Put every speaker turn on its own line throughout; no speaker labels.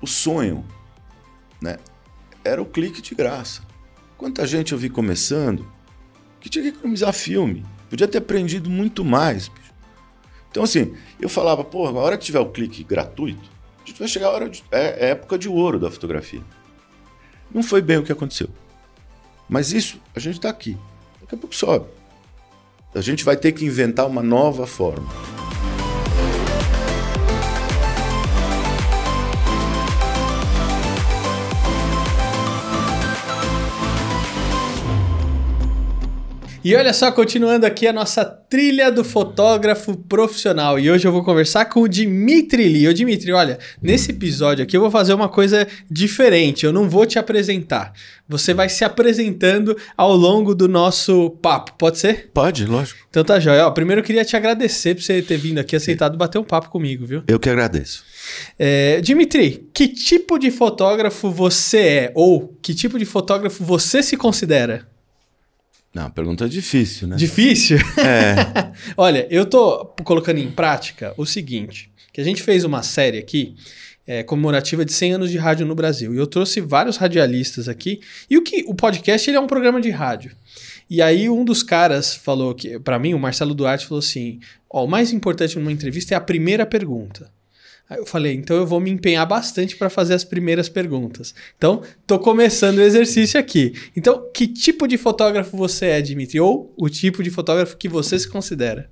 o sonho, né, era o clique de graça. Quanta gente eu vi começando que tinha que economizar filme. Podia ter aprendido muito mais. Bicho. Então, assim, eu falava, pô, a hora que tiver o clique gratuito, a gente vai chegar a hora de, é, é época de ouro da fotografia. Não foi bem o que aconteceu. Mas isso, a gente está aqui. Daqui a pouco sobe. A gente vai ter que inventar uma nova forma.
E olha só, continuando aqui a nossa trilha do fotógrafo profissional. E hoje eu vou conversar com o Dimitri Lee. Ô Dimitri, olha, nesse episódio aqui eu vou fazer uma coisa diferente. Eu não vou te apresentar. Você vai se apresentando ao longo do nosso papo. Pode ser?
Pode, lógico.
Então tá jóia. Ó, primeiro eu queria te agradecer por você ter vindo aqui, aceitado bater um papo comigo, viu?
Eu que agradeço.
É, Dimitri, que tipo de fotógrafo você é? Ou que tipo de fotógrafo você se considera?
Não, pergunta difícil, né?
Difícil?
É.
Olha, eu tô colocando em prática o seguinte, que a gente fez uma série aqui é, comemorativa de 100 anos de rádio no Brasil. E eu trouxe vários radialistas aqui. E o que o podcast ele é um programa de rádio. E aí um dos caras falou que para mim, o Marcelo Duarte falou assim: "Ó, o mais importante numa entrevista é a primeira pergunta". Aí eu falei, então eu vou me empenhar bastante para fazer as primeiras perguntas. Então, tô começando o exercício aqui. Então, que tipo de fotógrafo você é, Dimitri? Ou o tipo de fotógrafo que você se considera?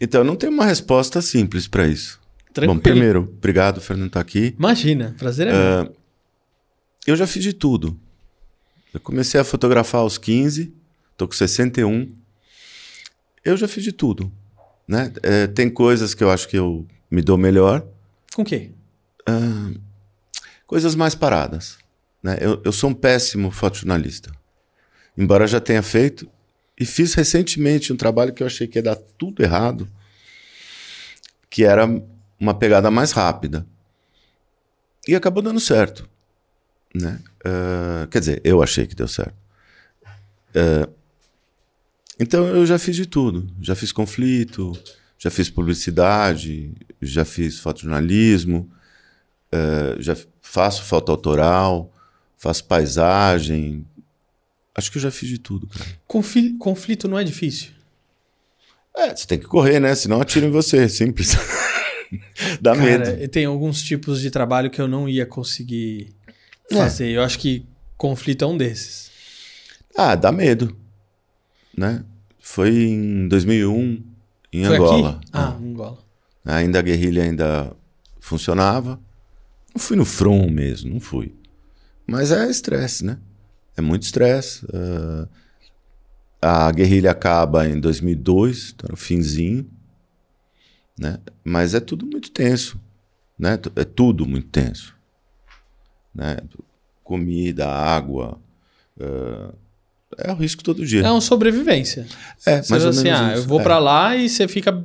Então, não tem uma resposta simples para isso.
Tranquilo.
Bom, primeiro, obrigado, Fernando, tá aqui.
Imagina, prazer é meu.
Uh, eu já fiz de tudo. Eu comecei a fotografar aos 15, tô com 61. Eu já fiz de tudo. Né? É, tem coisas que eu acho que eu me dou melhor.
Com o quê?
Coisas mais paradas. Né? Eu, eu sou um péssimo fotojornalista. Embora já tenha feito. E fiz recentemente um trabalho que eu achei que ia dar tudo errado, que era uma pegada mais rápida. E acabou dando certo. Né? Uh, quer dizer, eu achei que deu certo. Uh, então eu já fiz de tudo. Já fiz conflito, já fiz publicidade, já fiz fotojornalismo, uh, já faço foto autoral, faço paisagem. Acho que eu já fiz de tudo, cara.
Confl conflito não é difícil?
É, você tem que correr, né? Senão atiram em você, simples. Dá
Cara,
medo.
Tem alguns tipos de trabalho que eu não ia conseguir fazer. É. Eu acho que conflito é um desses.
Ah, dá medo. Né? Foi em 2001, em
Foi
Angola.
Aqui? Ah, Angola.
Ainda a guerrilha ainda funcionava. Não fui no front mesmo, não fui. Mas é estresse, né? É muito estresse. Uh, a guerrilha acaba em 2002, tá no finzinho. Né? Mas é tudo muito tenso. Né? É tudo muito tenso. Né? Comida, água. Uh, é o risco todo dia.
É uma sobrevivência.
É,
Você
mais ou
assim,
menos
ah, eu
isso.
vou
É.
pra lá e você fica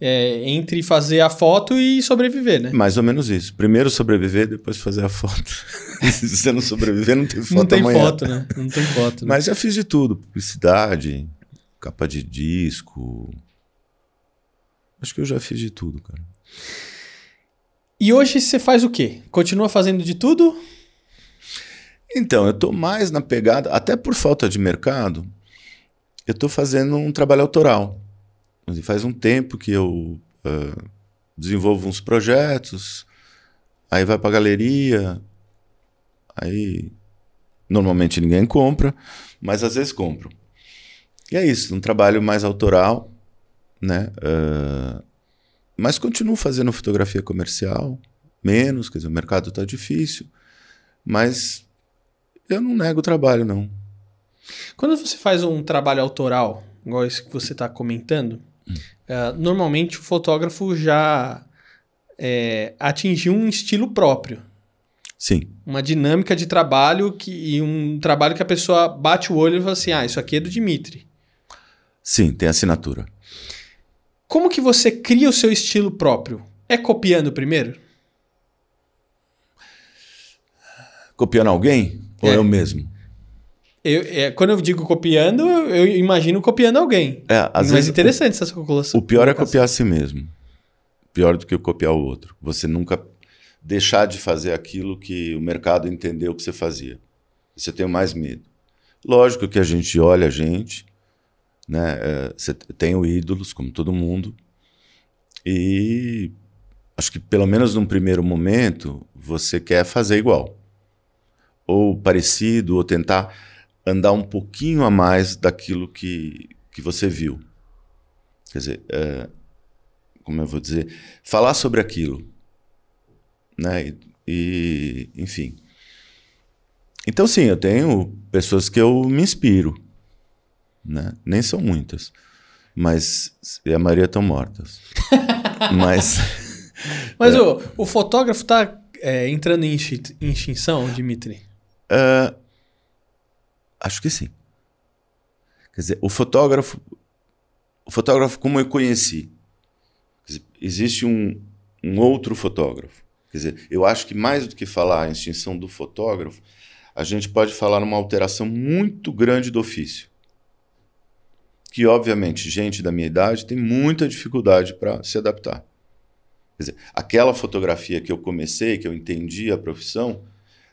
é, entre fazer a foto e sobreviver, né?
Mais ou menos isso. Primeiro sobreviver, depois fazer a foto. Se você não sobreviver, não tem foto
Não tem
amanhã.
foto, né? Não tem foto. Né?
Mas já fiz de tudo. Publicidade, capa de disco. Acho que eu já fiz de tudo, cara.
E hoje você faz o quê? Continua fazendo de tudo?
Então, eu tô mais na pegada, até por falta de mercado, eu tô fazendo um trabalho autoral. Faz um tempo que eu ah, desenvolvo uns projetos, aí vai pra galeria, aí normalmente ninguém compra, mas às vezes compram. E é isso, um trabalho mais autoral, né? Ah, mas continuo fazendo fotografia comercial, menos, quer dizer, o mercado está difícil, mas eu não nego o trabalho, não.
Quando você faz um trabalho autoral, igual esse que você está comentando, eh, normalmente o fotógrafo já eh, atingiu um estilo próprio.
Sim,
Uma dinâmica de trabalho que, e um trabalho que a pessoa bate o olho e fala assim: ah, isso aqui é do Dimitri.
sim, tem assinatura.
Como que você cria o seu estilo próprio? É copiando primeiro?
Copiando alguém ou
É.
eu mesmo?
Eu, é, quando eu digo copiando, eu, eu imagino copiando alguém.
É, às
Mas
vezes
interessante essa colocação.
o pior é copiar a si mesmo. Pior do que copiar o outro. Você nunca deixar de fazer aquilo que o mercado entendeu que você fazia. Você tem mais medo. Lógico que a gente olha a gente, né? É, você tem o ídolos, como todo mundo, e acho que pelo menos num primeiro momento você quer fazer igual, ou parecido, ou tentar andar um pouquinho a mais daquilo que, que você viu. Quer dizer, é, como eu vou dizer, falar sobre aquilo, né? E, e, enfim. Então sim, eu tenho pessoas que eu me inspiro, né? Nem são muitas, mas e a maioria estão mortas. mas
mas é, o, o fotógrafo está é, entrando em extinção, Dimitri?
Uh, acho que sim. Quer dizer, o fotógrafo, o fotógrafo como eu conheci, dizer, existe um, um outro fotógrafo. Quer dizer, eu acho que mais do que falar a extinção do fotógrafo, a gente pode falar numa alteração muito grande do ofício. Que, obviamente, gente da minha idade tem muita dificuldade para se adaptar. Quer dizer, aquela fotografia que eu comecei, que eu entendi a profissão,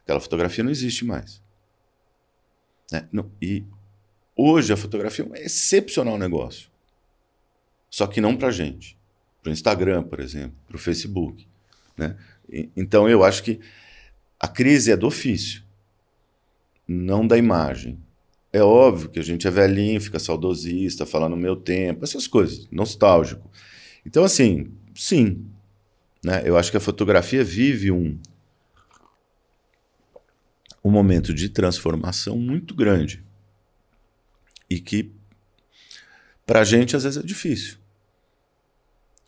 aquela fotografia não existe mais. Né? Não, e hoje a fotografia é um excepcional negócio. Só que não para gente. Para o Instagram, por exemplo, para o Facebook. Né? E, então eu acho que a crise é do ofício não da imagem. É óbvio que a gente é velhinho, fica saudosista, fala no meu tempo, essas coisas, nostálgico. Então, assim, sim. Né? Eu acho que a fotografia vive um, um momento de transformação muito grande. E que, para a gente, às vezes é difícil.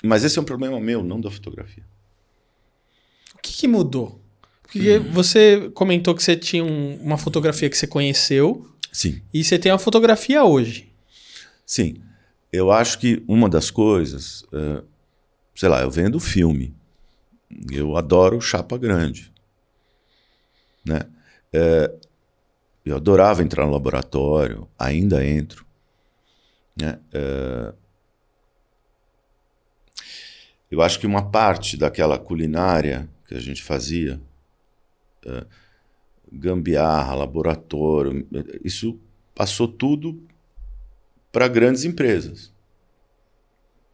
Mas esse é um problema meu, não da fotografia.
O que, que mudou? Porque você comentou que você tinha um, uma fotografia que você conheceu.
Sim.
E você tem uma fotografia hoje.
Sim. Eu acho que uma das coisas, uh, sei lá, eu vendo filme. Eu adoro chapa grande. Né? Uh, eu adorava entrar no laboratório, ainda entro. Né? Uh, eu acho que uma parte daquela culinária que a gente fazia, uh, gambiarra, laboratório, isso passou tudo para grandes empresas.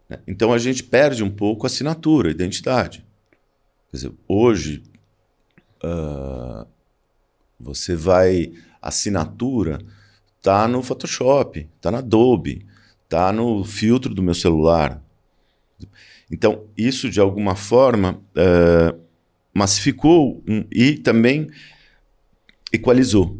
Né? Então a gente perde um pouco a assinatura, a identidade. Quer dizer, hoje uh, você vai assinatura tá no Photoshop, tá na Adobe, tá no filtro do meu celular. Então isso de alguma forma uh, massificou um, e também equalizou.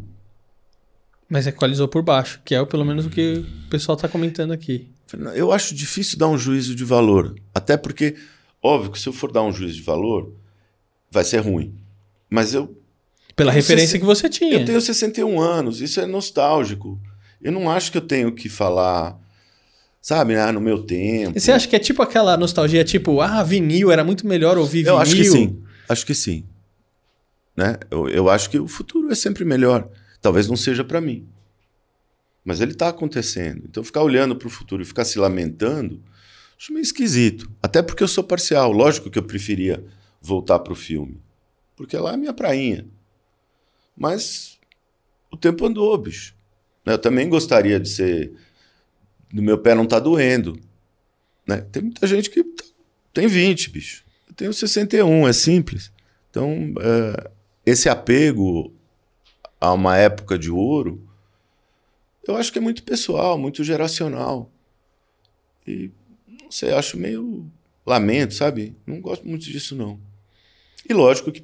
Mas equalizou por baixo, que é pelo menos o que o pessoal está comentando aqui.
Eu acho difícil dar um juízo de valor. Até porque, óbvio que se eu for dar um juízo de valor, vai ser ruim. Mas eu.
Pela referência que você tinha.
Eu tenho 61 anos, isso é nostálgico. Eu não acho que eu tenho que falar, sabe, ah, no meu tempo.
E você acha que é tipo aquela nostalgia, tipo, ah, vinil, era muito melhor ouvir vinil?
Eu acho que sim. Acho que sim. Né? Eu, eu acho que o futuro é sempre melhor. Talvez não seja para mim. Mas ele está acontecendo. Então, ficar olhando para o futuro e ficar se lamentando, acho meio esquisito. Até porque eu sou parcial. Lógico que eu preferia voltar para o filme. Porque lá é a minha prainha. Mas o tempo andou, bicho. Eu também gostaria de ser. Do meu pé não tá doendo. Né? Tem muita gente que tem 20, bicho tenho 61, é simples. Então, é, esse apego a uma época de ouro, eu acho que é muito pessoal, muito geracional. E, não sei, acho meio lamento, sabe? Não gosto muito disso, não. E lógico que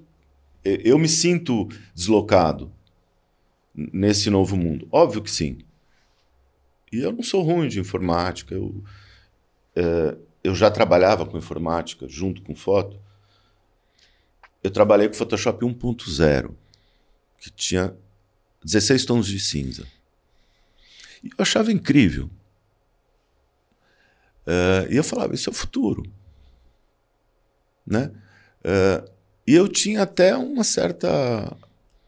eu me sinto deslocado nesse novo mundo. Óbvio que sim. E eu não sou ruim de informática. Eu, é, eu já trabalhava com informática junto com foto. Eu trabalhei com Photoshop 1.0, que tinha 16 tons de cinza. E eu achava incrível. Uh, e eu falava, isso é o futuro. Né? Uh, e eu tinha até uma certa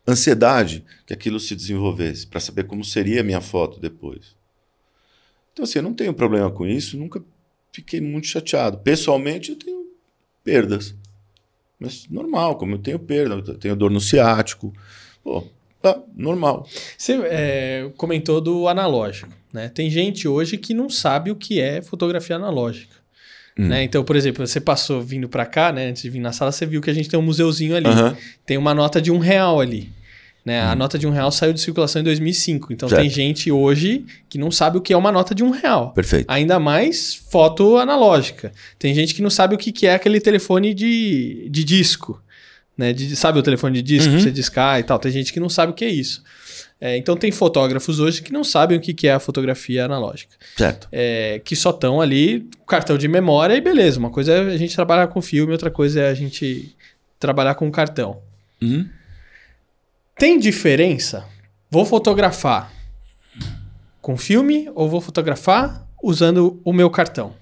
ansiedade que aquilo se desenvolvesse, para saber como seria a minha foto depois. Então, assim, eu não tenho problema com isso, nunca fiquei muito chateado. Pessoalmente, eu tenho perdas. Mas normal, como eu tenho perda, eu tenho dor no ciático. Pô, tá normal.
Você é, comentou do analógico. Né? Tem gente hoje que não sabe o que é fotografia analógica. Hum. Né? Então, por exemplo, você passou vindo para cá, né? Antes de vir na sala, você viu que a gente tem um museuzinho ali. Uhum. Tem uma nota de um real ali. Né? Hum. A nota de um real saiu de circulação em 2005. Então certo. tem gente hoje que não sabe o que é uma nota de um real.
Perfeito.
Ainda mais foto analógica. Tem gente que não sabe o que é aquele telefone de, de disco. Né? De, sabe o telefone de disco uhum. você discar e tal? Tem gente que não sabe o que é isso. É, então tem fotógrafos hoje que não sabem o que é a fotografia analógica.
Certo.
É, que só estão ali, cartão de memória e beleza. Uma coisa é a gente trabalhar com filme, outra coisa é a gente trabalhar com cartão.
Uhum.
Tem diferença? Vou fotografar com filme ou vou fotografar usando o meu cartão?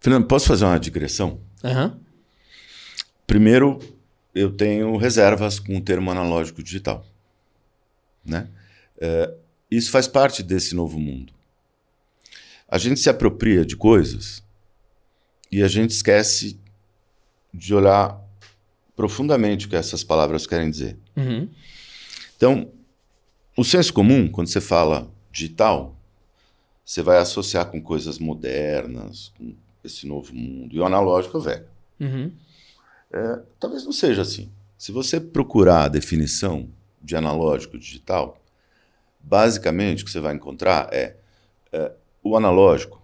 Fernando, posso fazer uma digressão?
Uhum.
Primeiro, eu tenho reservas com o termo analógico digital. Né? É, isso faz parte desse novo mundo. A gente se apropria de coisas e a gente esquece de olhar profundamente o que essas palavras querem dizer.
Uhum.
Então, o senso comum, quando você fala digital, você vai associar com coisas modernas, com esse novo mundo. E o analógico é velho.
Uhum.
É, talvez não seja assim. Se você procurar a definição de analógico digital, basicamente o que você vai encontrar é, é o analógico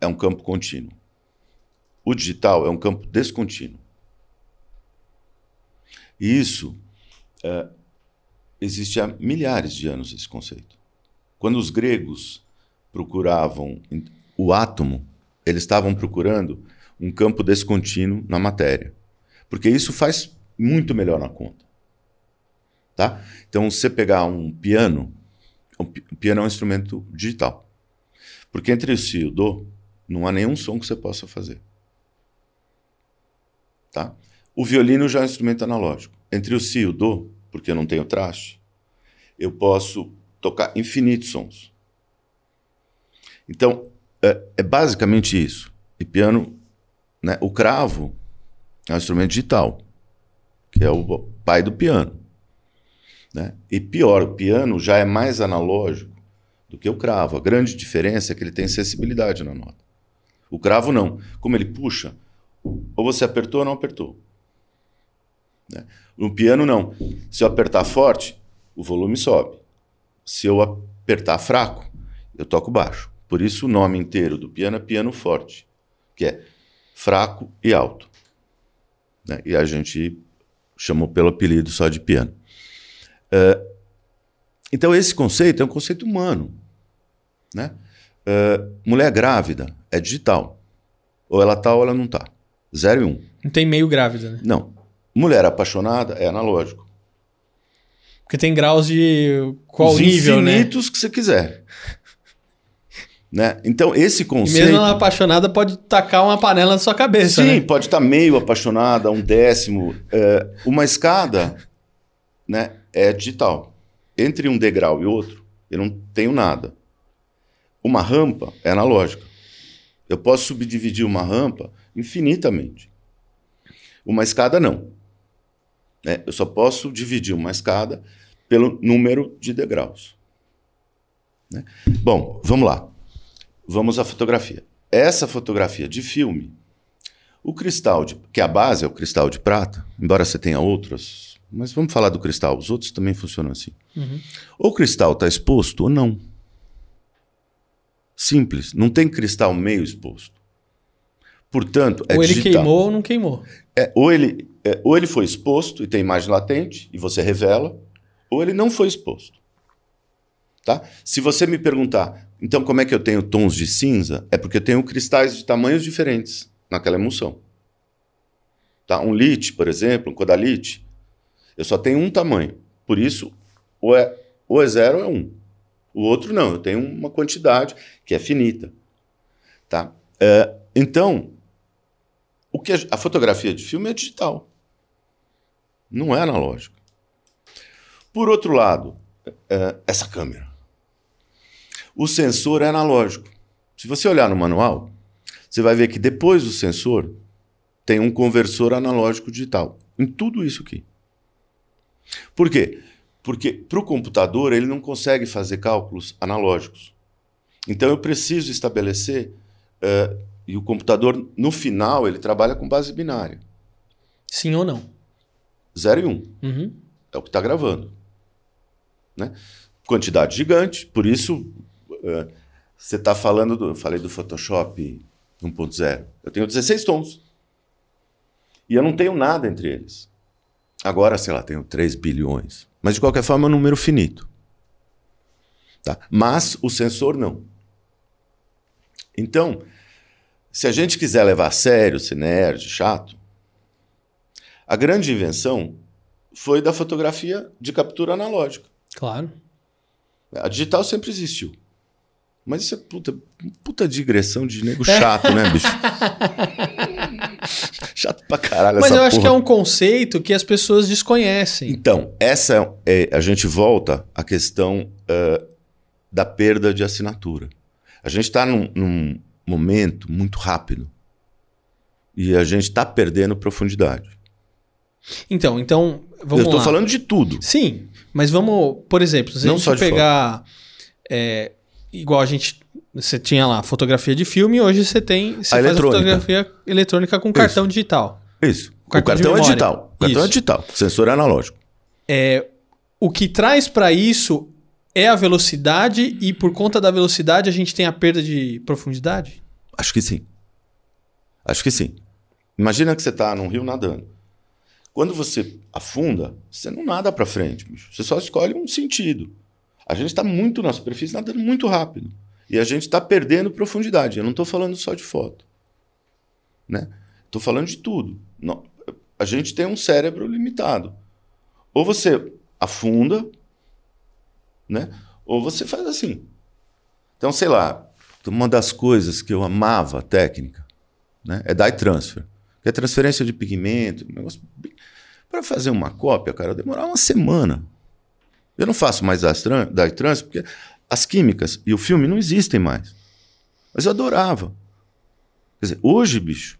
é um campo contínuo. O digital é um campo descontínuo. E isso é, existe há milhares de anos esse conceito. Quando os gregos procuravam o átomo, eles estavam procurando um campo descontínuo na matéria, porque isso faz muito melhor na conta. Tá? Então, se você pegar um piano, o piano é um instrumento digital. Porque entre o si e o do, não há nenhum som que você possa fazer. Tá? O violino já é um instrumento analógico. Entre o si e o do, porque eu não tenho traste, eu posso tocar infinitos sons. Então, é, é basicamente isso. E piano, né, o cravo é um instrumento digital, que é o pai do piano. Né? E pior, o piano já é mais analógico do que o cravo. A grande diferença é que ele tem sensibilidade na nota. O cravo não. Como ele puxa, ou você apertou ou não apertou. Né? No piano, não. Se eu apertar forte, o volume sobe. Se eu apertar fraco, eu toco baixo. Por isso o nome inteiro do piano é piano forte, que é fraco e alto. Né? E a gente chamou pelo apelido só de piano. Uh, então esse conceito é um conceito humano. Né? Uh, mulher grávida é digital. Ou ela tá ou ela não tá. Zero e um.
Não tem meio grávida, né?
Não. Mulher apaixonada é analógico.
Porque tem graus de qual
Os
nível,
né? infinitos que você quiser. né? Então, esse conceito.
E mesmo ela apaixonada pode tacar uma panela na sua cabeça.
Sim,
né?
pode estar meio apaixonada, um décimo. É, uma escada né, é digital. Entre um degrau e outro, eu não tenho nada. Uma rampa é analógica. Eu posso subdividir uma rampa infinitamente. Uma escada, não. Né? Eu só posso dividir uma escada pelo número de degraus. Né? Bom, vamos lá. Vamos à fotografia. Essa fotografia de filme, o cristal, de, que a base é o cristal de prata, embora você tenha outras, mas vamos falar do cristal, os outros também funcionam assim.
Uhum.
Ou o cristal está exposto ou não. Simples, não tem cristal meio exposto. Portanto, é
ou ele
digital.
queimou ou não queimou.
É, ou, ele, é, ou ele foi exposto e tem imagem latente e você revela, ou ele não foi exposto. Tá? Se você me perguntar, então como é que eu tenho tons de cinza? É porque eu tenho cristais de tamanhos diferentes naquela emulsão. Tá? Um lit, por exemplo, um codalite, eu só tenho um tamanho. Por isso, ou é, ou é zero ou é um. O outro não, eu tenho uma quantidade que é finita. Tá? É, então, o que a, a fotografia de filme é digital. Não é analógico. Por outro lado, é, essa câmera. O sensor é analógico. Se você olhar no manual, você vai ver que depois do sensor tem um conversor analógico digital. Em tudo isso aqui. Por quê? Porque para o computador ele não consegue fazer cálculos analógicos. Então eu preciso estabelecer. Uh, e o computador, no final, ele trabalha com base binária.
Sim ou não?
0 e 1. Um.
Uhum.
É o que está gravando. Né? Quantidade gigante, por isso uh, você está falando. Do, eu falei do Photoshop 1.0. Eu tenho 16 tons. E eu não tenho nada entre eles. Agora, sei lá, tenho 3 bilhões. Mas de qualquer forma é um número finito. Tá? Mas o sensor não. Então, se a gente quiser levar a sério, ser nerd, chato, a grande invenção foi da fotografia de captura analógica.
Claro.
A digital sempre existiu. Mas isso é puta, puta digressão de nego chato, né, bicho? chato pra caralho
Mas eu acho
porra.
que é um conceito que as pessoas desconhecem.
Então, essa é, a gente volta à questão uh, da perda de assinatura. A gente está num, num, momento muito rápido e a gente está perdendo profundidade.
Então, então vamos
Eu estou falando de tudo.
Sim, mas vamos, por exemplo, se a
Não
gente pegar é, igual a gente você tinha lá fotografia de filme, hoje você tem você
A
faz a
eletrônica.
fotografia eletrônica com cartão digital.
Isso.
O cartão
o cartão é digital. O cartão
Isso.
é digital. Sensor é analógico.
É, o que traz para isso é a velocidade e por conta da velocidade a gente tem a perda de profundidade?
Acho que sim. Acho que sim. Imagina que você está num rio nadando. Quando você afunda, você não nada para frente, bicho. Você só escolhe um sentido. A gente está muito na superfície nadando muito rápido. E a gente está perdendo profundidade. Eu não estou falando só de foto. Né? Estou falando de tudo. Não- A gente tem um cérebro limitado. Ou você afunda, né? ou você faz assim. Então, sei lá, uma das coisas que eu amava a técnica né, é dye transfer, que é transferência de pigmento. um negócio Para fazer uma cópia, cara, demorar uma semana. Eu não faço mais dye transfer porque as químicas e o filme não existem mais. Mas eu adorava. Quer dizer, hoje, bicho,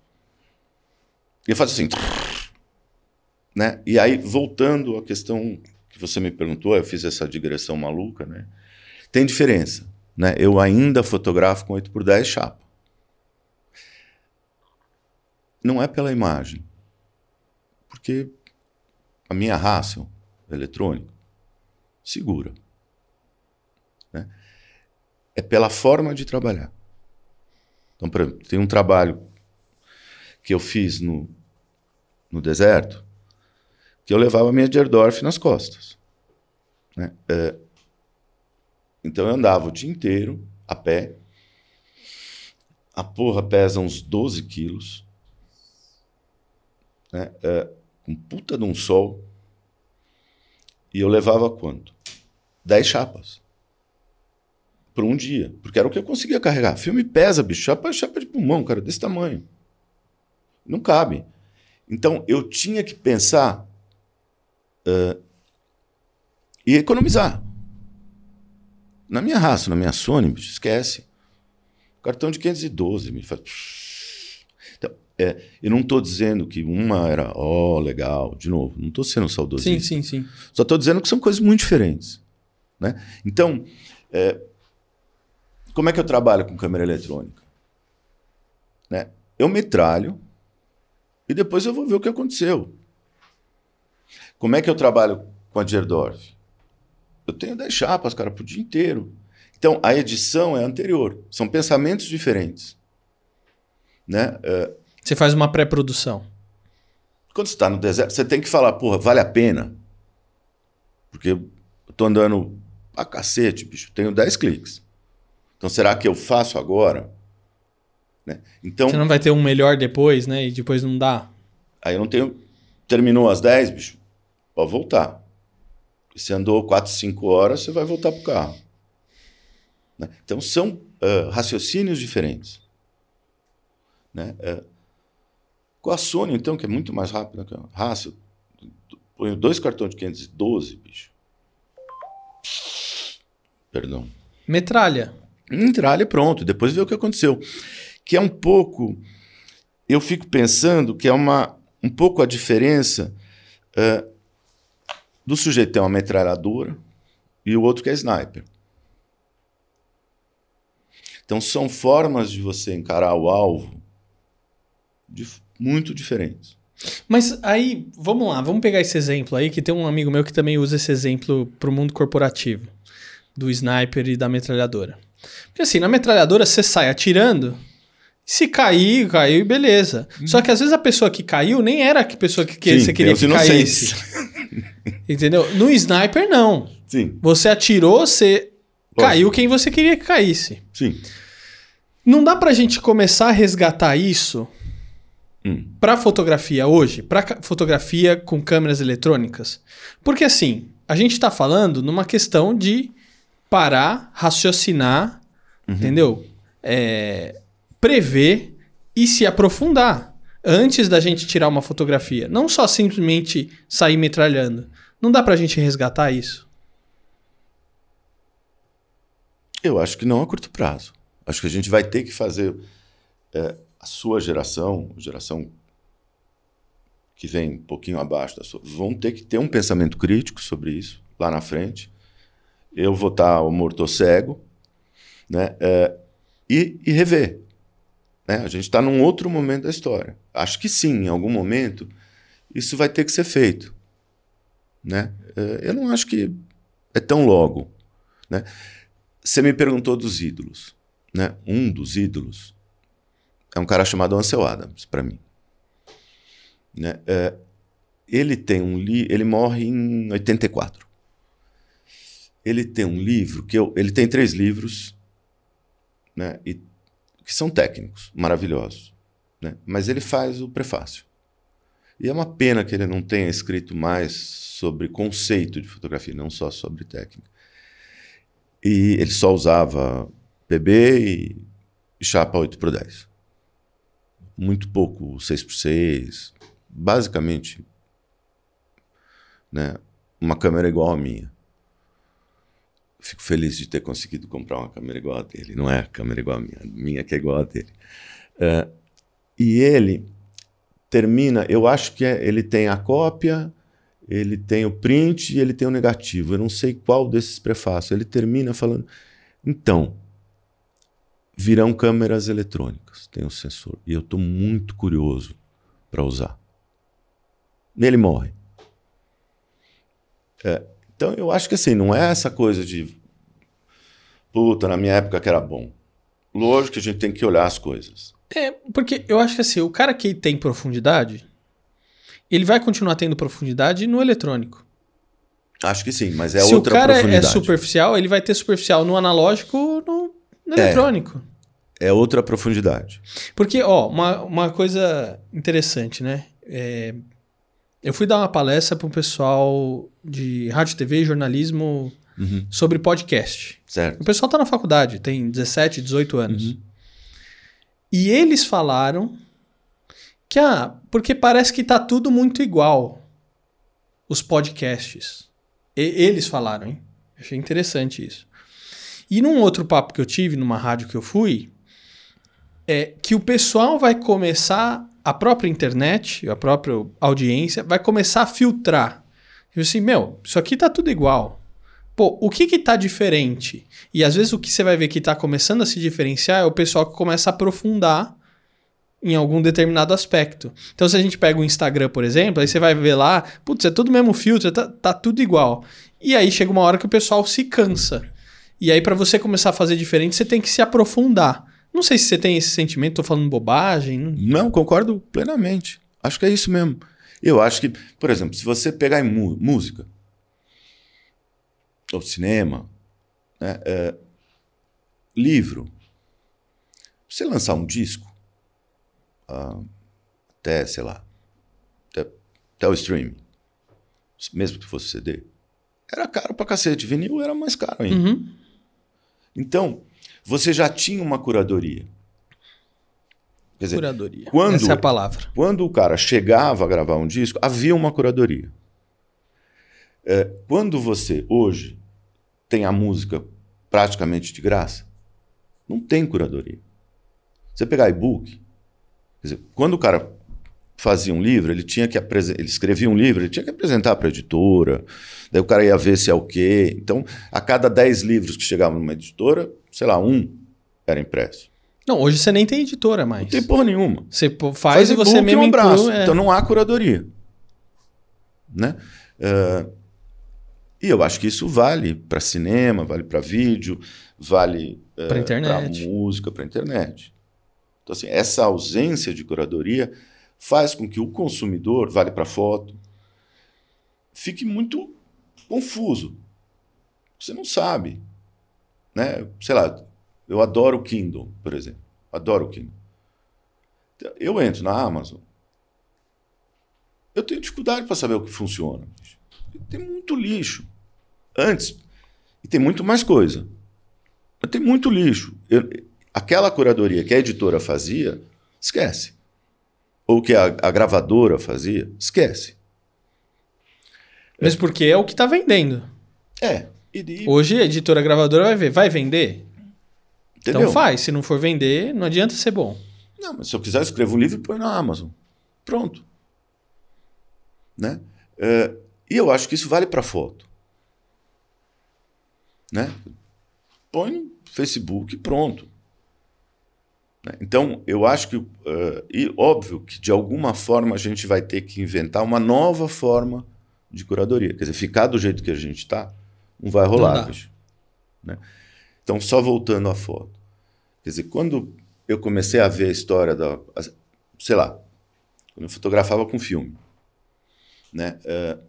eu faço assim. Né? E aí, voltando à questão que você me perguntou, eu fiz essa digressão maluca, né? Tem diferença. Né? Eu ainda fotografo com 8x10 chapa. Não é pela imagem. Porque a minha Hassel eletrônica segura. É pela forma de trabalhar. Então, por exemplo, tem um trabalho que eu fiz no, no deserto que eu levava a minha Gerdorf nas costas. né? É, então eu andava o dia inteiro a pé. A porra pesa uns 12 quilos. Né? É, com puta de um sol. E eu levava quanto? 10 chapas. Por um dia. Porque era o que eu conseguia carregar. Filme pesa, bicho. Chapa é chapa de pulmão, cara, desse tamanho. Não cabe. Então eu tinha que pensar eh, e economizar. Na minha raça, na minha Sony, bicho, esquece. Cartão de 512 me faz. Então, é, eu não estou dizendo que uma era, ó, legal, de novo, não estou sendo saudoso.
Sim, sim, sim.
Só estou dizendo que são coisas muito diferentes. Né? Então, é, como é que eu trabalho com câmera eletrônica? Né? Eu metralho e depois eu vou ver o que aconteceu. Como é que eu trabalho com a Gerdorf? Eu tenho 10 chapas, cara, pro dia inteiro. Então, a edição é anterior. São pensamentos diferentes. Né? É,
Você faz uma pré-produção.
quando você está no deserto, você tem que falar, porra, vale a pena? Porque eu tô andando a cacete, bicho. Tenho 10 cliques. Então, será que eu faço agora? Né? Então,
Você não vai ter um melhor depois, né? E depois não dá.
aí eu não tenho... Terminou às 10, bicho, pode voltar. Você andou 4, 5 horas, você vai voltar pro carro. Né? Então, são ah, raciocínios diferentes. Né? É, com a Sony, então, que é muito mais rápida que a Hassel, ponho dois cartões de 512, bicho. Perdão.
Metralha.
Entralha e pronto, depois vê o que aconteceu. Que é um pouco eu fico pensando que é uma, um pouco a diferença uh, do sujeito ter uma metralhadora e o outro que é sniper. Então são formas de você encarar o alvo dif muito diferentes.
Mas aí, vamos lá, vamos pegar esse exemplo aí, que tem um amigo meu que também usa esse exemplo para o mundo corporativo, do sniper e da metralhadora. Porque assim, na metralhadora você sai atirando, se cair, caiu, beleza. Uhum. Só que às vezes a pessoa que caiu nem era a pessoa que, que Sim, você queria que caísse. Entendeu? No sniper, não.
Sim.
Você atirou, você caiu quem você queria que caísse.
Sim.
Não dá pra gente começar a resgatar isso hum. pra fotografia hoje? Pra fotografia com câmeras eletrônicas? Porque assim, a gente tá falando numa questão de parar, raciocinar, uhum. entendeu? É, prever e se aprofundar antes da gente tirar uma fotografia. Não só simplesmente sair metralhando. Não dá pra gente resgatar isso?
Eu acho que não a curto prazo. Acho que a gente vai ter que fazer é, a sua geração, geração que vem um pouquinho abaixo da sua, vão ter que ter um pensamento crítico sobre isso lá na frente. Eu vou estar o morto cego, né? É, e, e rever. Né? A gente está num outro momento da história. Acho que sim, em algum momento, isso vai ter que ser feito. Né? É, eu não acho que é tão logo. Né? Você me perguntou dos ídolos. Né? Um dos ídolos é um cara chamado Ansel Adams, para mim. Né? É, ele tem um li ele morre em 84. Ele tem um livro que eu, ele tem três livros, né? E que são técnicos, maravilhosos. Né? Mas ele faz o prefácio. E é uma pena que ele não tenha escrito mais sobre conceito de fotografia, não só sobre técnica. E ele só usava PB e, chapa 8 por 10. Muito pouco 6 por 6, basicamente né, uma câmera igual à minha fico feliz de ter conseguido comprar uma câmera igual a dele. Não é a câmera igual a minha, a minha que é igual a dele. Uh, e ele termina, eu acho que é, ele tem a cópia, ele tem o print e ele tem o negativo. Eu não sei qual desses prefácios. Ele termina falando: então, virão câmeras eletrônicas, tem o sensor. E eu estou muito curioso para usar. Ele morre. É, então eu acho que assim, não é essa coisa de puta, na minha época que era bom. Lógico que a gente tem que olhar as coisas.
É, porque eu acho que assim, o cara que tem profundidade, ele vai continuar tendo profundidade no eletrônico.
Acho que sim, mas é
Se
outra
profundidade.
Se o cara
é superficial, ele vai ter superficial no analógico no, no é, eletrônico.
É outra profundidade.
Porque, ó, uma, uma coisa interessante, né? É, eu fui dar uma palestra para um pessoal de rádio, TV e jornalismo uhum. sobre podcast.
Certo.
O pessoal está na faculdade, tem 17, 18 anos. Uhum. E eles falaram que, ah, porque parece que tá tudo muito igual. Os podcasts. E, eles falaram, hein? Achei interessante isso. E num outro papo que eu tive, numa rádio que eu fui, é que o pessoal vai começar a própria internet, a própria audiência, vai começar a filtrar. Eu assim, meu, isso aqui tá tudo igual. Pô, o que que tá diferente? E às vezes o que você vai ver que tá começando a se diferenciar é o pessoal que começa a aprofundar em algum determinado aspecto. Então, se a gente pega o Instagram, por exemplo, aí você vai ver lá, putz, é tudo mesmo filtro, tá, tá tudo igual. E aí chega uma hora que o pessoal se cansa. E aí, para você começar a fazer diferente, você tem que se aprofundar. Não sei se você tem esse sentimento, tô falando bobagem.
Não, concordo plenamente. Acho que é isso mesmo. Eu acho que, por exemplo, se você pegar em música, ou cinema, né, é, livro, você lançar um disco, uh, até, sei lá, até, até o streaming, mesmo que fosse CD, era caro pra cacete. Vinil era mais caro ainda. Uhum. Então, você já tinha uma curadoria.
Quer dizer, curadoria. Quando, Essa é a palavra.
Quando o cara chegava a gravar um disco, havia uma curadoria. É, quando você, hoje, tem a música praticamente de graça, não tem curadoria. Você pegar e-book, Quer dizer, quando o cara fazia um livro, ele tinha que ele escrevia um livro, ele tinha que apresentar para a editora, daí o cara ia ver se é o quê. Então, a cada 10 livros que chegavam numa editora, sei lá, um era impresso.
Não, hoje você nem tem editora mais.
Não tem porra nenhuma.
Você faz, e você mesmo
um braço.
É.
Então não há curadoria. Né? Uh, e eu acho que isso vale para cinema, vale para vídeo, vale uh, para música, para internet. Então, assim, essa ausência de curadoria faz com que o consumidor, vale para foto, fique muito confuso. Você não sabe. Né? Sei lá, eu adoro o Kindle, por exemplo. Adoro o Kindle. Eu entro na Amazon. Eu tenho dificuldade para saber o que funciona. Tem muito lixo. Antes. E tem muito mais coisa. Tem muito lixo. Eu, aquela curadoria que a editora fazia, esquece. Ou que a, a gravadora fazia, esquece.
Mas porque é o que está vendendo.
É.
E. Hoje a editora gravadora vai ver, vai vender? Entendeu? Então faz. Se não for vender, não adianta ser bom.
Não, mas se eu quiser, eu escrevo um livro e põe na Amazon. Pronto. Né? Uh, e eu acho que isso vale para foto. Né? Põe no Facebook e pronto. Né? Então, eu acho que, uh, e óbvio que de alguma forma a gente vai ter que inventar uma nova forma de curadoria. Quer dizer, ficar do jeito que a gente está, não vai rolar. Não né? Então, só voltando à foto. Quer dizer, quando eu comecei a ver a história da. Sei lá, quando eu fotografava com filme, né? Uh,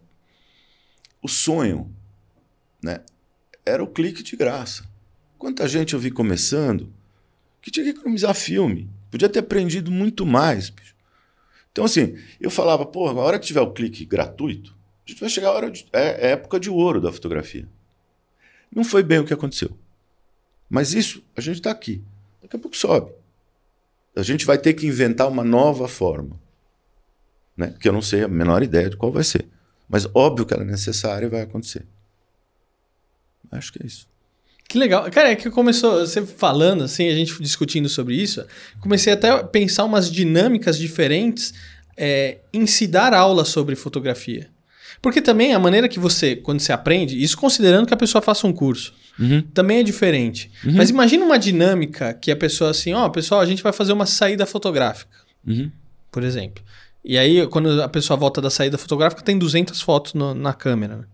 o sonho né, era o clique de graça. Quanta gente eu vi começando que tinha que economizar filme. Podia ter aprendido muito mais. Bicho. Então, assim, eu falava, pô, a hora que tiver o clique gratuito, a gente vai chegar a hora de, é, é época de ouro da fotografia. Não foi bem o que aconteceu. Mas isso, a gente está aqui. Daqui a pouco sobe. A gente vai ter que inventar uma nova forma. Né? Que eu não sei a menor ideia de qual vai ser. Mas óbvio que ela é necessária e vai acontecer. Acho que é isso.
Que legal. Cara, é que começou, você falando assim, a gente discutindo sobre isso, comecei até a pensar umas dinâmicas diferentes é, em se dar aula sobre fotografia. Porque também a maneira que você, quando você aprende, isso considerando que a pessoa faça um curso, uhum. também é diferente. Uhum. Mas imagina uma dinâmica que a pessoa assim, ó, oh, pessoal, a gente vai fazer uma saída fotográfica, uhum. por exemplo. E aí, quando a pessoa volta da saída fotográfica, tem 200 fotos no, na câmera. Né?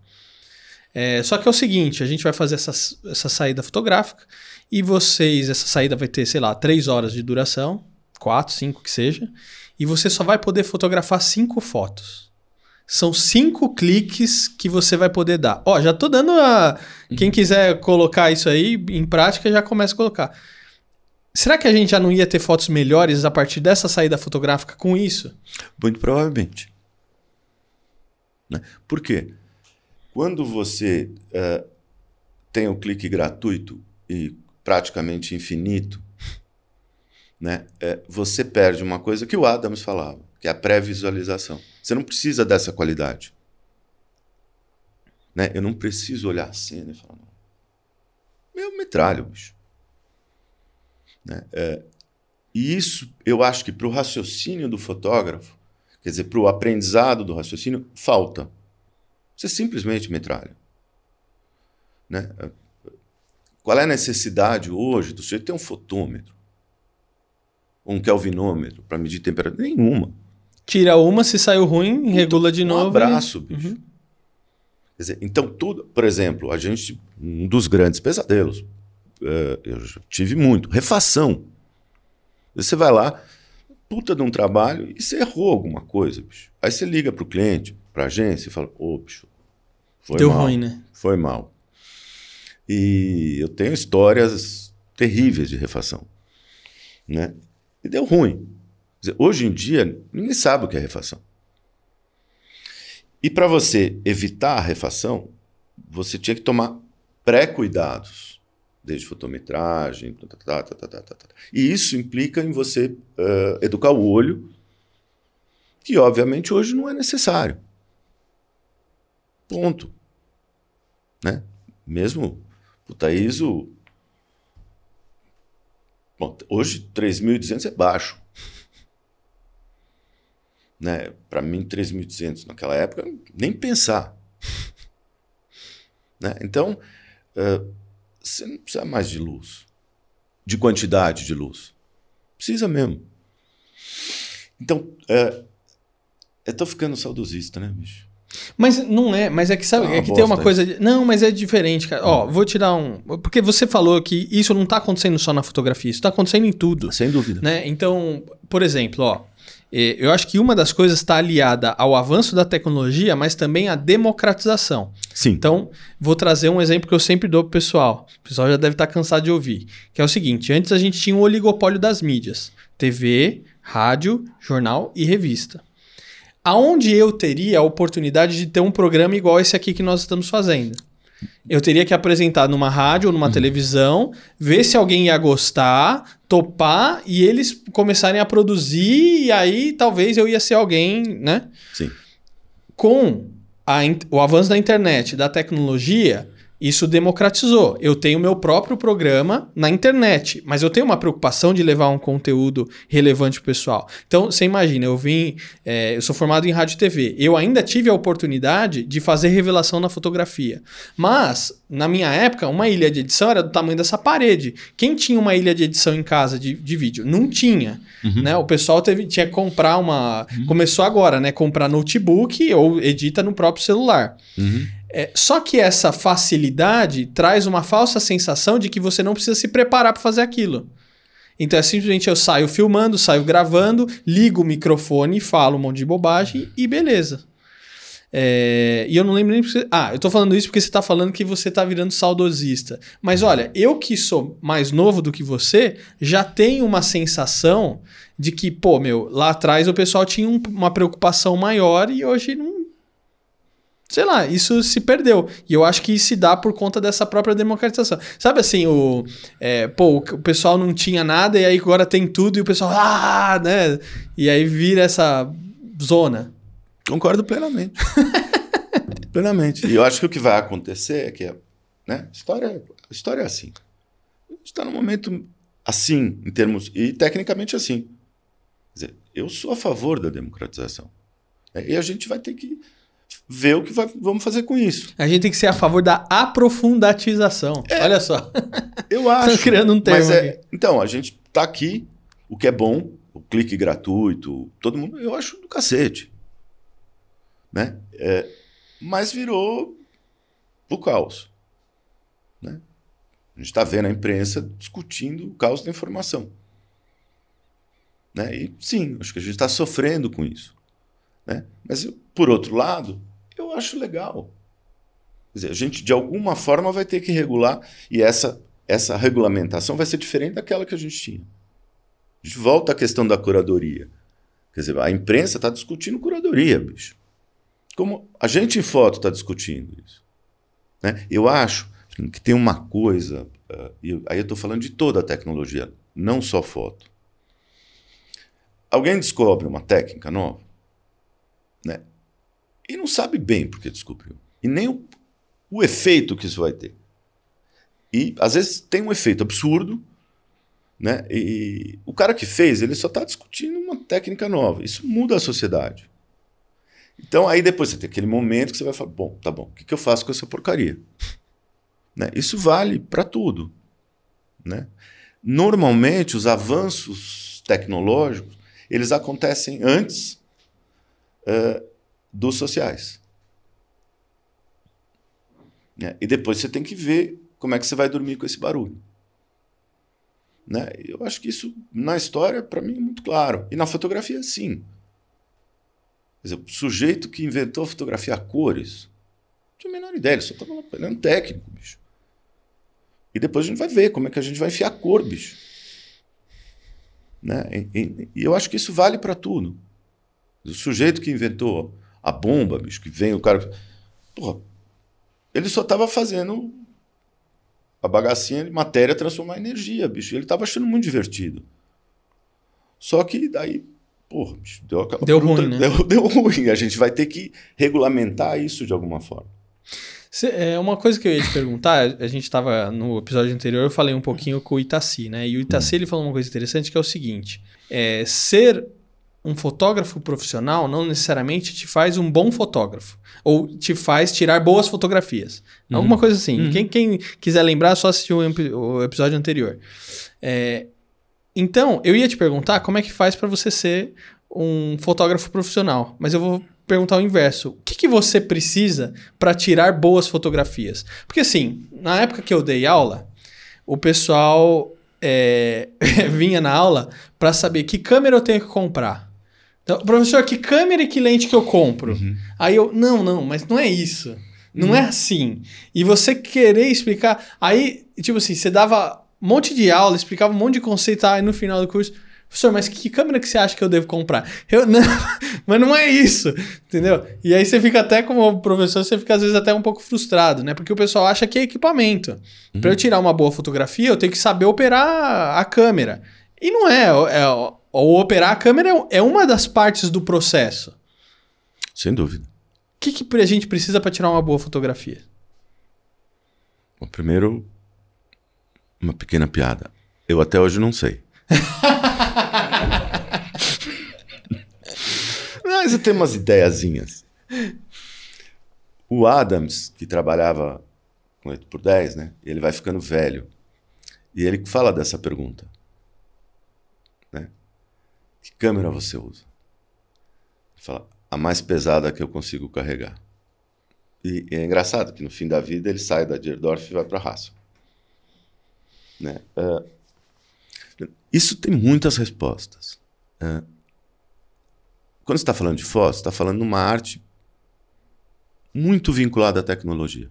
É, só que é o seguinte, a gente vai fazer essa, essa saída fotográfica e vocês, essa saída vai ter, sei lá, 3 horas de duração, 4, 5 que seja, e você só vai poder fotografar 5 fotos. São cinco cliques que você vai poder dar. Ó, já tô dando a. Quem uhum. quiser colocar isso aí em prática, já começa a colocar. Será que a gente já não ia ter fotos melhores a partir dessa saída fotográfica com isso?
Muito provavelmente. Né? Por quê? Quando você uh, tem o um clique gratuito e praticamente infinito, né, uh, você perde uma coisa que o Adams falava, que é a pré-visualização. Você não precisa dessa qualidade. Né? Eu não preciso olhar a cena e falar, não. Meu metralho, bicho. Né? É, e isso, eu acho que para o raciocínio do fotógrafo, quer dizer, para o aprendizado do raciocínio, falta. Você simplesmente metralha. Né? É, qual é a necessidade hoje do sujeito ter um fotômetro? Um kelvinômetro para medir temperatura? Nenhuma.
Tira uma, se saiu ruim, regula de novo.
Um abraço, e... bicho. Uhum. Quer dizer, então, tudo, por exemplo, a gente, um dos grandes pesadelos, é, eu tive muito, refação. Você vai lá, puta de um trabalho, e você errou alguma coisa, bicho. Aí você liga para o cliente, para a agência, e fala: Ô, bicho, foi
Deu
mal.
ruim, né?
Foi mal. E eu tenho histórias terríveis de refação. Né? E deu ruim. Dizer, hoje em dia, ninguém sabe o que é refação. E para você evitar a refação, você tinha que tomar pré-cuidados, desde fotometragem, tá, tá, tá, e isso implica em você uh, educar o olho, que obviamente hoje não é necessário. Ponto. Né? Mesmo puta ISO. Bom, hoje 3.200 é baixo. Né? Para mim, 3.200 naquela época, nem pensar. né? Então, uh, você não precisa mais de luz, de quantidade de luz. Precisa mesmo. Então, uh, eu tô ficando saudosista, né, bicho?
Mas não é, mas é que sabe,
uma
é que tem uma coisa. de- não, mas é diferente, cara. Ó, vou te dar um. Porque você falou que isso não tá acontecendo só na fotografia, isso tá acontecendo em tudo.
Sem dúvida.
Né? Então, por exemplo, ó, eu acho que uma das coisas está aliada ao avanço da tecnologia, mas também à democratização.
Sim.
Então, vou trazer um exemplo que eu sempre dou pro pessoal. O pessoal já deve estar cansado de ouvir. Que é o seguinte: antes a gente tinha um oligopólio das mídias: TV, rádio, jornal e revista. Aonde eu teria a oportunidade de ter um programa igual esse aqui que nós estamos fazendo? Eu teria que apresentar numa rádio ou numa televisão, ver se alguém ia gostar, topar e eles começarem a produzir, e aí talvez eu ia ser alguém, né?
Sim.
com a o avanço da internet, da tecnologia, isso democratizou. Eu tenho meu próprio programa na internet, mas eu tenho uma preocupação de levar um conteúdo relevante pro pessoal. Então, você imagina, eu vim, é, eu sou formado em rádio e TV. Eu ainda tive a oportunidade de fazer revelação na fotografia. Mas, na minha época, uma ilha de edição era do tamanho dessa parede. Quem tinha uma ilha de edição em casa de, de vídeo? Não tinha. Né? O pessoal teve, tinha que comprar uma. Começou agora, né? Comprar notebook ou edita no próprio celular.
Uhum.
É, só que essa facilidade traz uma falsa sensação de que você não precisa se preparar para fazer aquilo. Então é simplesmente eu saio filmando, saio gravando, ligo o microfone, falo um monte de bobagem e beleza. É, e eu não lembro nem. porque- Ah, eu tô falando isso porque você tá falando que você tá virando saudosista. Mas olha, eu que sou mais novo do que você, já tenho uma sensação de que, pô, meu, lá atrás o pessoal tinha um- uma preocupação maior e hoje não. Sei lá, isso se perdeu. E eu acho que se dá por conta dessa própria democratização. Sabe assim, o. é, pô, o pessoal não tinha nada e aí agora tem tudo e o pessoal. Ah, né? E aí vira essa zona.
Concordo plenamente. plenamente. E eu acho que o que vai acontecer é que né, a, história, história é assim. A gente está num momento assim, em termos. E tecnicamente assim. Quer dizer, eu sou a favor da democratização. né, E a gente vai ter que ver o que vai- vamos fazer com isso.
A gente tem que ser a favor da aprofundatização. Olha só.
Eu acho.
criando um termo
é- então, a gente tá aqui, o que é bom, o clique gratuito, todo mundo, eu acho do cacete. Né? É, mas virou o caos. Né? A gente está vendo a imprensa discutindo o caos da informação. Né? E sim, acho que a gente está sofrendo com isso. Né? Mas, eu- por outro lado, eu acho legal. Quer dizer, a gente, de alguma forma, vai ter que regular, e essa, essa regulamentação vai ser diferente daquela que a gente tinha. A gente volta à questão da curadoria. Quer dizer, a imprensa está discutindo curadoria, bicho. Como a gente em foto está discutindo isso. Né? Eu acho que tem uma coisa, eu- aí eu estou falando de toda a tecnologia, não só foto. Alguém descobre uma técnica nova, né? E não sabe bem porque descobriu. E nem o, o efeito que isso vai ter. E às vezes tem um efeito absurdo, né? E o cara que fez, ele só está discutindo uma técnica nova. Isso muda a sociedade. Então aí depois você tem aquele momento que você vai falar, bom, tá bom, o que, que eu faço com essa porcaria? Né? Isso vale para tudo. Né? Normalmente os avanços tecnológicos eles acontecem antes eh, dos sociais. Né? E depois você tem que ver como é que você vai dormir com esse barulho. Né? Eu acho que isso, na história, para mim, é muito claro. E na fotografia, sim. Quer dizer, o sujeito que inventou a fotografia a cores, não tinha a menor ideia, ele só estava um técnico, bicho. E depois a gente vai ver como é que a gente vai enfiar cor, bicho. Né? E, e- e eu acho que isso vale para tudo. O sujeito que inventou a bomba, bicho, que vem o cara. Porra, ele só estava fazendo a bagacinha de matéria transformar em energia, bicho. Ele estava achando muito divertido. Só que daí, porra, bicho, deu aquela
Deu
bruta-
ruim, né?
Deu, deu ruim. A gente vai ter que regulamentar isso de alguma forma.
Cê- é, uma coisa que eu ia te perguntar, a gente estava no episódio anterior, eu falei um pouquinho com o Itaci, né? E o Itaci ele falou uma coisa interessante que é o seguinte: é, ser um fotógrafo profissional não necessariamente te faz um bom fotógrafo. Ou te faz tirar boas fotografias.
Uhum.
Alguma coisa assim.
Uhum.
Quem, quem quiser lembrar, só assistiu o, episódio anterior. É, então, eu ia te perguntar como é que faz para você ser um fotógrafo profissional. Mas eu vou perguntar o inverso. O que, que você precisa para tirar boas fotografias? Porque assim, na época que eu dei aula, o pessoal é, vinha na aula para saber que câmera eu tenho que comprar. Então, professor, que câmera e que lente que eu compro? Aí eu, não, não, mas não é isso. Não é assim. E você querer explicar. Aí, tipo assim, você dava um monte de aula, explicava um monte de conceito, aí no final do curso. Professor, mas que câmera que você acha que eu devo comprar? Eu, não, mas não é isso, entendeu? E aí você fica até como professor, você fica às vezes até um pouco frustrado, né? Porque o pessoal acha que é equipamento. Para eu tirar uma boa fotografia, eu tenho que saber operar a câmera. E não é. é ou operar a câmera é- é uma das partes do processo.
Sem dúvida.
O que, que a gente precisa para tirar uma boa fotografia?
Bom, primeiro, uma pequena piada. Eu até hoje não sei. Mas eu tenho umas ideiazinhas. O Adams, que trabalhava com 8 por 10, né? Ele vai ficando velho. E ele fala dessa pergunta. Que câmera você usa? Ele fala, a mais pesada que eu consigo carregar. E é engraçado que no fim da vida ele sai da Dierdorf e vai para a Hassel. Né? Ah, isso tem muitas respostas. Ah, quando você está falando de você está falando de uma arte muito vinculada à tecnologia.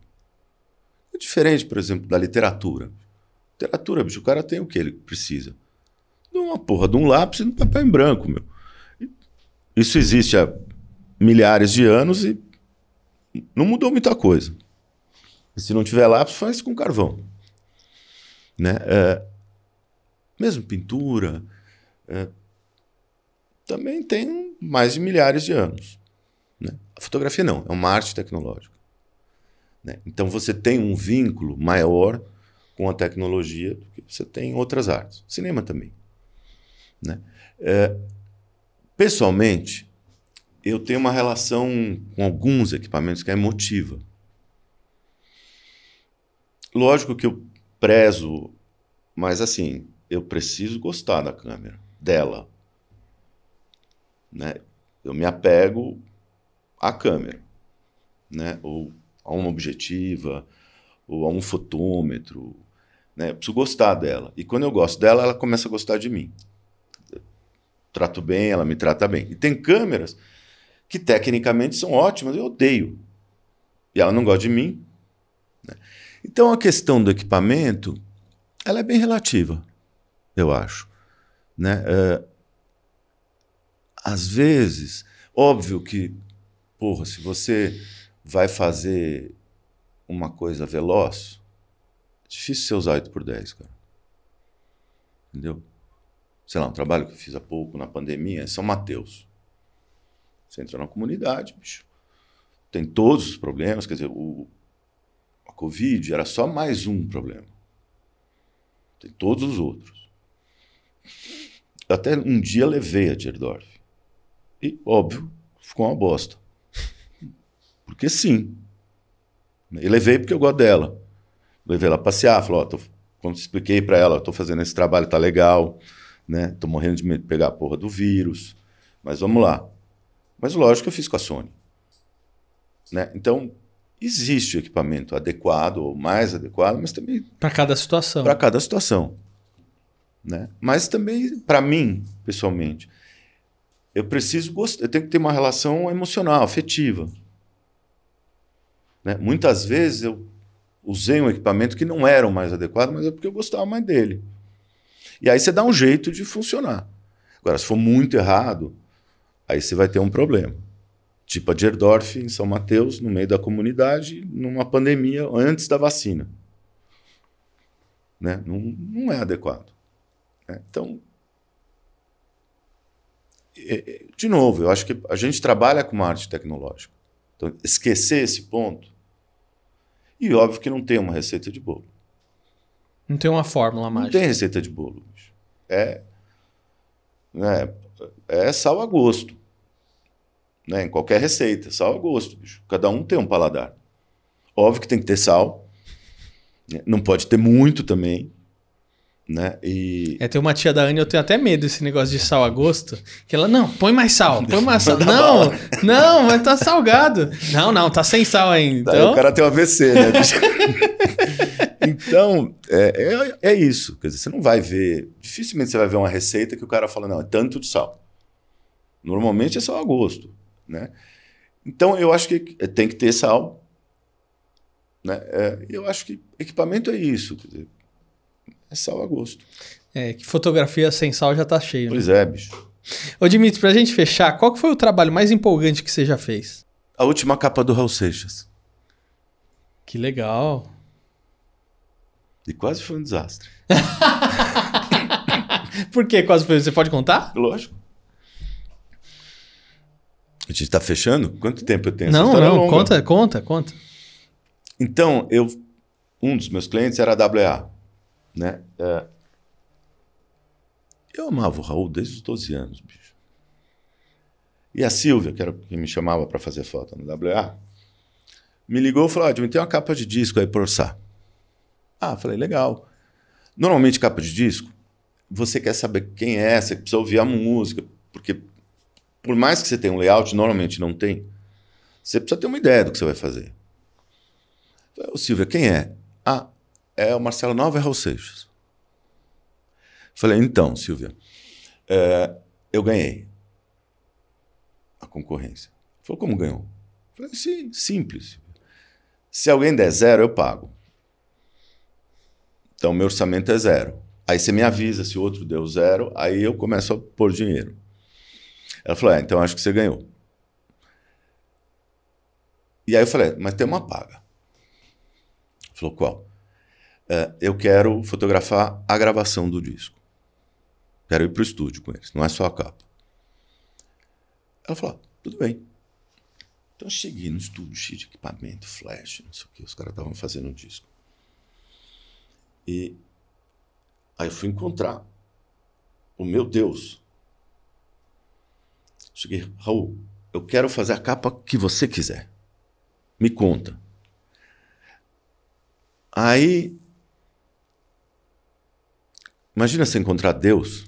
É diferente, por exemplo, da literatura. Literatura, bicho, o cara tem o que ele precisa? De uma porra de um lápis e de um papel em branco, meu. Isso existe há milhares de anos e não mudou muita coisa. Se não tiver lápis, faz com carvão. Né? É, mesmo pintura, é, também tem mais de milhares de anos. Né? A fotografia não, é uma arte tecnológica. Né? Então você tem um vínculo maior com a tecnologia do que você tem em outras artes. Cinema também. Né? É, pessoalmente, eu tenho uma relação com alguns equipamentos que é emotiva. Lógico que eu prezo, mas assim, eu preciso gostar da câmera, dela. Né? Eu me apego à câmera, né? ou a uma objetiva, ou a um fotômetro. Né? Eu preciso gostar dela. E quando eu gosto dela, ela começa a gostar de mim. Trato bem, ela me trata bem. E tem câmeras que tecnicamente são ótimas, eu odeio. E ela não gosta de mim. Né? Então a questão do equipamento, ela é bem relativa, eu acho. Né? É, às vezes, óbvio que, porra, se você vai fazer uma coisa veloz, é difícil você usar 8 por 10, cara. Entendeu? Sei lá, um trabalho que eu fiz há pouco na pandemia é São Mateus. Você entra na comunidade, bicho. Tem todos os problemas, quer dizer, o, a Covid era só mais um problema. Tem todos os outros. Até um dia levei a Dierdorf. E, óbvio, ficou uma bosta. Porque sim. E levei porque eu gosto dela. Levei ela passear, falou, ó, tô, expliquei para ela, estou fazendo esse trabalho, tá legal, né? Tô morrendo de medo de pegar a porra do vírus, mas vamos lá. Mas lógico que eu fiz com a Sony. Né? Então, existe o equipamento adequado ou mais adequado, mas também
Para cada situação.
para cada situação. Né? Mas também, para mim, pessoalmente, eu preciso gostar, eu tenho que ter uma relação emocional, afetiva. Né? Muitas vezes eu usei um equipamento que não era o mais adequado, mas é porque eu gostava mais dele. E aí você dá um jeito de funcionar. Agora, se for muito errado, aí você vai ter um problema. Tipo a Gerdorf, em São Mateus, no meio da comunidade, numa pandemia antes da vacina. Né? Não, não é adequado. né? Então, é- é- de novo, eu acho que a gente trabalha com uma arte tecnológica. Então, esquecer esse ponto. E óbvio que não tem uma receita de bolo.
Não tem uma fórmula
Não
mágica.
tem receita de bolo. É, né, É sal a gosto. Né? Em qualquer receita, sal a gosto. Bicho. Cada um tem um paladar. Óbvio que tem que ter sal. né? Não pode ter muito também. Né? E
É, tem uma tia da Anne, eu tenho até medo desse negócio de sal a gosto. Que ela, não, põe mais sal, põe mais sal. Não, não, mas tá salgado. Não, não, tá sem sal ainda.
Daí
Então,
o cara tem um AVC, né? então, é, é, é isso. Quer dizer, você não vai ver. Dificilmente você vai ver uma receita que o cara fala, não, é tanto de sal. Normalmente é sal a gosto. Né? Então, eu acho que tem que ter sal. Né? É, eu acho que equipamento é isso. Quer dizer, é sal a gosto.
é, que fotografia sem sal já tá cheio. Né?
Pois é, bicho.
Ô, Dimitri, pra gente fechar, qual foi o trabalho mais empolgante que você já fez?
A última capa do Raul Seixas.
Que legal.
E quase foi um desastre.
Por que quase foi? Você pode contar?
Lógico. A gente está fechando? Quanto tempo eu tenho?
Não,
é
não,
longa.
conta, conta, conta.
Então, eu, um dos meus clientes era a WA. Né? É, eu amava o Raul desde os 12 anos, bicho. E a Silvia, que era quem me chamava para fazer foto no WA, me ligou e falou: ah, tem uma capa de disco aí para orçar. Ah, falei, legal. Normalmente, capa de disco, você quer saber quem é, você precisa ouvir a música, porque por mais que você tenha um layout, normalmente não tem, você precisa ter uma ideia do que você vai fazer. Ô, Silvia, quem é? Ah, é o Marcelo Nova e Raul Seixas. Falei, então, Silvia, é, eu ganhei a concorrência. Falou, como ganhou? Falei, sim, simples. Se alguém der zero, eu pago. Então, meu orçamento é zero. Aí você me avisa se o outro deu zero, aí eu começo a pôr dinheiro. Ela falou, é, então acho que você ganhou. E aí eu falei, mas tem uma paga. Falou, qual? É, eu quero fotografar a gravação do disco. Quero ir para o estúdio com eles, não é só a capa. Ela falou, tudo bem. Então eu cheguei no estúdio cheio de equipamento, flash, não sei o que, os caras estavam fazendo o disco. E aí eu fui encontrar o meu Deus. Cheguei, Raul, eu quero fazer a capa que você quiser. Me conta. Aí. Imagina você encontrar Deus.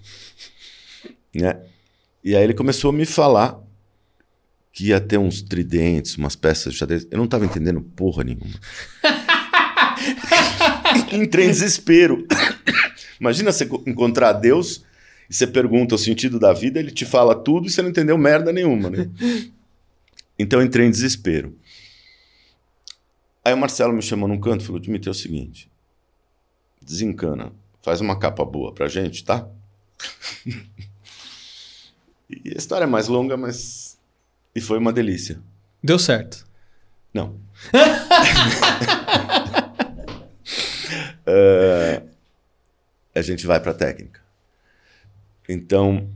Né? E aí ele começou a me falar que ia ter uns tridentes, umas peças de xadrez. Eu não estava entendendo porra nenhuma. Entrei em desespero. Imagina você co- encontrar Deus e você pergunta o sentido da vida, ele te fala tudo e você não entendeu merda nenhuma, né? Então entrei em desespero. Aí o Marcelo me chamou num canto e falou: Dimitri, é o seguinte, desencana, faz uma capa boa pra gente, tá? e a história é mais longa, mas. E foi uma delícia.
Deu certo.
Não. É, a gente vai para a técnica. Então,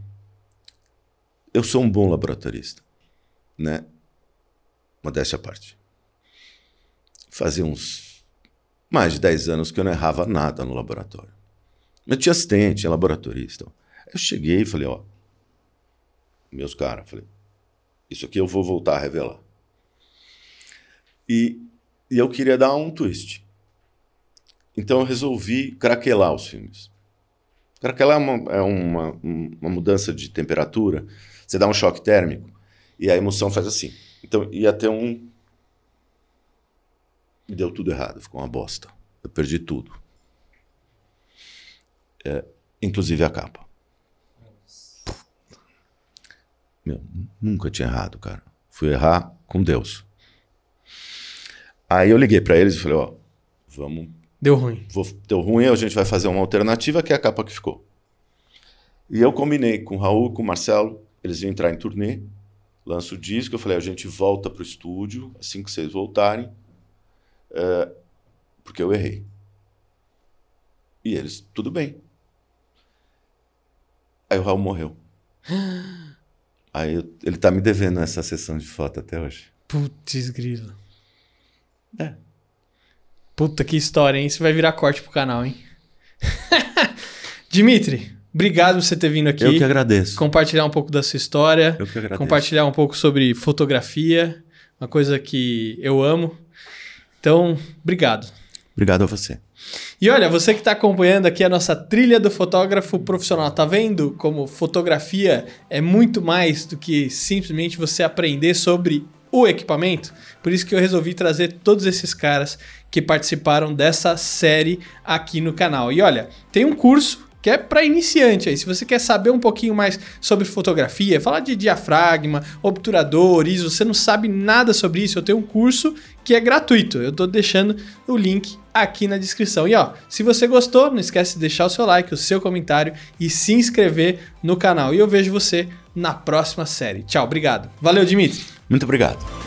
eu sou um bom laboratorista, né? Modéstia à parte. Fazia uns mais de 10 anos que eu não errava nada no laboratório. Eu tinha assistente, tinha laboratorista. Eu cheguei e falei, ó, meus caras, falei, isso aqui eu vou voltar a revelar. E, e eu queria dar um twist. Então eu resolvi craquelar os filmes. Craquelar é, uma, é uma, uma mudança de temperatura. Você dá um choque térmico e a emoção faz assim. Então ia ter um. E deu tudo errado, ficou uma bosta. Eu perdi tudo. É, inclusive a capa. Meu, nunca tinha errado, cara. Fui errar com Deus. Aí eu liguei para eles e falei, ó, vamos,
Deu ruim.
vou, deu ruim, a gente vai fazer uma alternativa que é a capa que ficou. E eu combinei com o Raul, com o Marcelo, eles iam entrar em turnê, lança o disco, eu falei, a gente volta pro estúdio assim que vocês voltarem, é, porque eu errei. E eles, tudo bem. Aí o Raul morreu. Aí eu- ele tá me devendo essa sessão de foto até hoje.
Putz, grilo.
É.
Puta que história, hein? Isso vai virar corte pro canal, hein? Dimitri, Obrigado por você ter vindo aqui.
Eu que agradeço.
Compartilhar um pouco da sua história.
Eu que agradeço.
Compartilhar um pouco sobre fotografia, uma coisa que eu amo. Então, obrigado.
Obrigado a você.
E olha, você que está acompanhando aqui a nossa trilha do fotógrafo profissional, tá vendo como fotografia é muito mais do que simplesmente você aprender sobre o equipamento? Por isso que eu resolvi trazer todos esses caras que participaram dessa série aqui no canal. E olha, tem um curso que é para iniciante aí. Se você quer saber um pouquinho mais sobre fotografia, falar de diafragma, obturador, ISO, você não sabe nada sobre isso, eu tenho um curso que é gratuito. Eu estou deixando o link aqui na descrição. E ó, se você gostou, não esquece de deixar o seu like, o seu comentário e se inscrever no canal. E eu vejo você na próxima série. Tchau, obrigado. Valeu, Dimitri.
Muito obrigado.